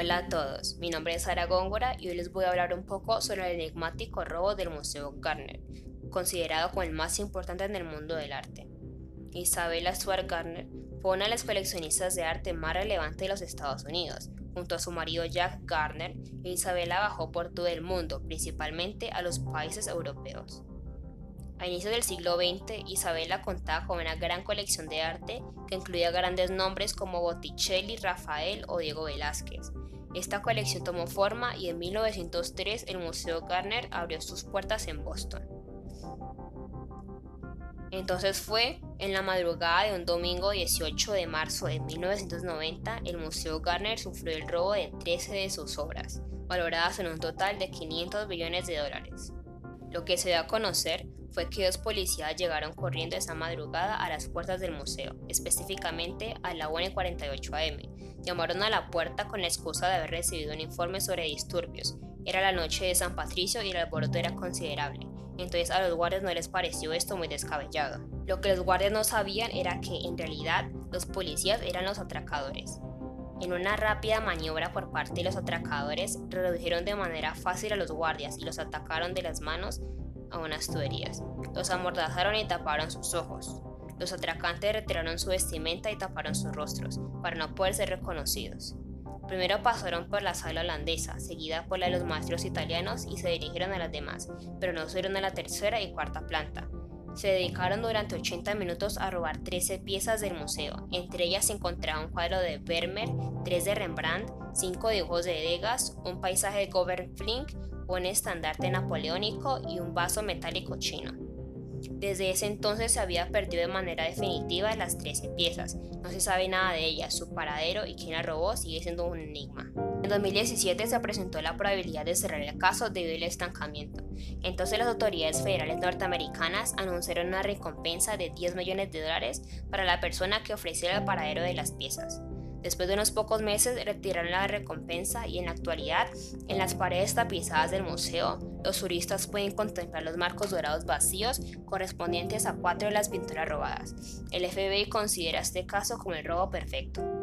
Hola a todos, mi nombre es Sara Góngora y hoy les voy a hablar un poco sobre el enigmático robo del Museo Garner, considerado como el más importante en el mundo del arte. Isabella Stuart Garner fue una de las coleccionistas de arte más relevantes de los Estados Unidos. Junto a su marido Jack Garner, Isabella bajó por todo el mundo, principalmente a los países europeos. A inicios del siglo XX, Isabella contaba con una gran colección de arte que incluía grandes nombres como Botticelli, Rafael o Diego Velázquez. Esta colección tomó forma y en 1903 el Museo Garner abrió sus puertas en Boston. Entonces fue en la madrugada de un domingo 18 de marzo de 1990, el Museo Garner sufrió el robo de 13 de sus obras, valoradas en un total de 500 millones de dólares. Lo que se dio a conocer fue que dos policías llegaron corriendo esa madrugada a las puertas del museo, específicamente a la 1.48 am. Llamaron a la puerta con la excusa de haber recibido un informe sobre disturbios. Era la noche de San Patricio y el alboroto era considerable, entonces a los guardias no les pareció esto muy descabellado. Lo que los guardias no sabían era que en realidad los policías eran los atracadores. En una rápida maniobra por parte de los atracadores, redujeron de manera fácil a los guardias y los atacaron de las manos a unas tuberías. Los amordazaron y taparon sus ojos. Los atracantes retiraron su vestimenta y taparon sus rostros, para no poder ser reconocidos. Primero pasaron por la sala holandesa, seguida por la de los maestros italianos y se dirigieron a las demás, pero no subieron a la tercera y cuarta planta. Se dedicaron durante 80 minutos a robar 13 piezas del museo. Entre ellas se encontraba un cuadro de Vermeer, tres de Rembrandt, cinco dibujos de Degas, un paisaje de Govern Flink, un estandarte napoleónico y un vaso metálico chino. Desde ese entonces se había perdido de manera definitiva las 13 piezas. No se sabe nada de ellas, su paradero y quién la robó sigue siendo un enigma. En 2017 se presentó la probabilidad de cerrar el caso debido al estancamiento. Entonces las autoridades federales norteamericanas anunciaron una recompensa de 10 millones de dólares para la persona que ofreciera el paradero de las piezas. Después de unos pocos meses retiraron la recompensa y en la actualidad, en las paredes tapizadas del museo, los turistas pueden contemplar los marcos dorados vacíos correspondientes a cuatro de las pinturas robadas. El FBI considera este caso como el robo perfecto.